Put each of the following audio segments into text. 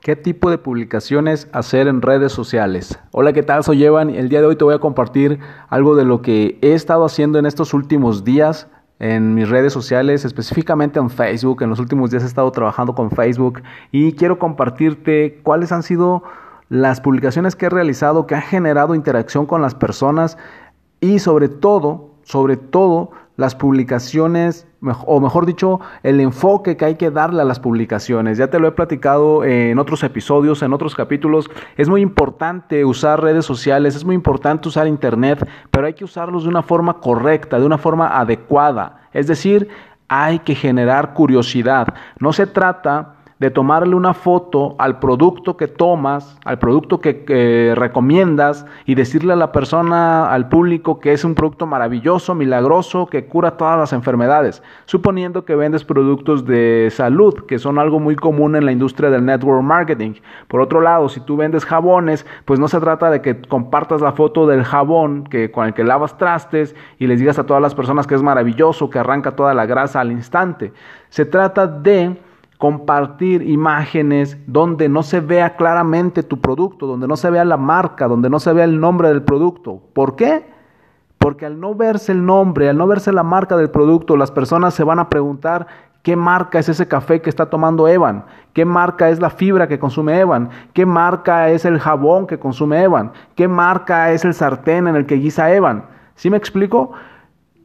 ¿Qué tipo de publicaciones hacer en redes sociales? Hola, ¿qué tal? Soy Evan. El día de hoy te voy a compartir algo de lo que he estado haciendo en estos últimos días en mis redes sociales, específicamente en Facebook. En los últimos días he estado trabajando con Facebook y quiero compartirte cuáles han sido las publicaciones que he realizado que han generado interacción con las personas y sobre todo, sobre todo, las publicaciones, o mejor dicho, el enfoque que hay que darle a las publicaciones. Ya te lo he platicado en otros episodios, en otros capítulos. Es muy importante usar redes sociales, es muy importante usar Internet, pero hay que usarlos de una forma correcta, de una forma adecuada. Es decir, hay que generar curiosidad. No se trata de tomarle una foto al producto que tomas, al producto que, recomiendas y decirle a la persona, al público que es un producto maravilloso, milagroso, que cura todas las enfermedades, suponiendo que vendes productos de salud, que son algo muy común en la industria del network marketing. Por otro lado, si tú vendes jabones, pues no se trata de que compartas la foto del jabón que, con el que lavas trastes y les digas a todas las personas que es maravilloso, que arranca toda la grasa al instante. Se trata de compartir imágenes donde no se vea claramente tu producto, donde no se vea la marca, donde no se vea el nombre del producto. ¿Por qué? Porque al no verse el nombre, al no verse la marca del producto, las personas se van a preguntar qué marca es ese café que está tomando Evan, qué marca es la fibra que consume Evan, qué marca es el jabón que consume Evan, qué marca es el sartén en el que guisa Evan. ¿Sí me explico?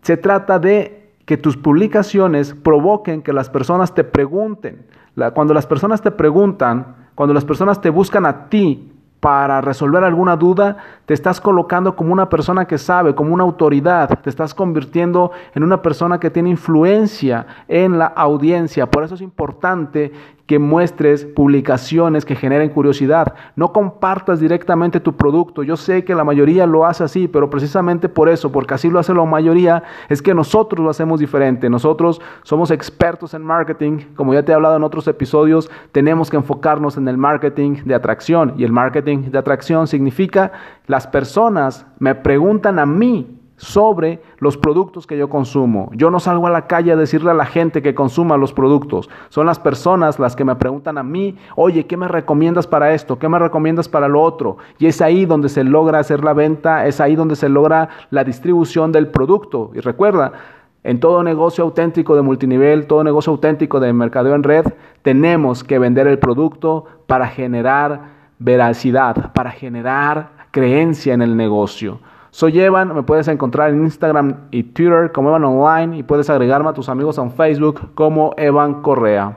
Se trata de que tus publicaciones provoquen que las personas te pregunten. cuando las personas te preguntan, cuando las personas te buscan a ti para resolver alguna duda, te estás colocando como una persona que sabe, como una autoridad, te estás convirtiendo en una persona que tiene influencia en la audiencia. Por eso es importante que muestres publicaciones que generen curiosidad. No compartas directamente tu producto. Yo sé que la mayoría lo hace así, pero precisamente por eso, porque así lo hace la mayoría, es que nosotros lo hacemos diferente. Nosotros somos expertos en marketing. Como ya te he hablado en otros episodios, tenemos que enfocarnos en el marketing de atracción. Y el de atracción significa las personas me preguntan a mí sobre los productos que yo consumo. Yo no salgo a la calle a decirle a la gente que consuma los productos. Son las personas las que me preguntan a mí, oye, ¿qué me recomiendas para esto? ¿Qué me recomiendas para lo otro? Y es ahí donde se logra hacer la venta, es ahí donde se logra la distribución del producto. Y recuerda, en todo negocio auténtico de multinivel, todo negocio auténtico de mercadeo en red, tenemos que vender el producto para generar veracidad, para generar creencia en el negocio. Soy Evan, me puedes encontrar en Instagram y Twitter como Evan Online y puedes agregarme a tus amigos en Facebook como Evan Correa.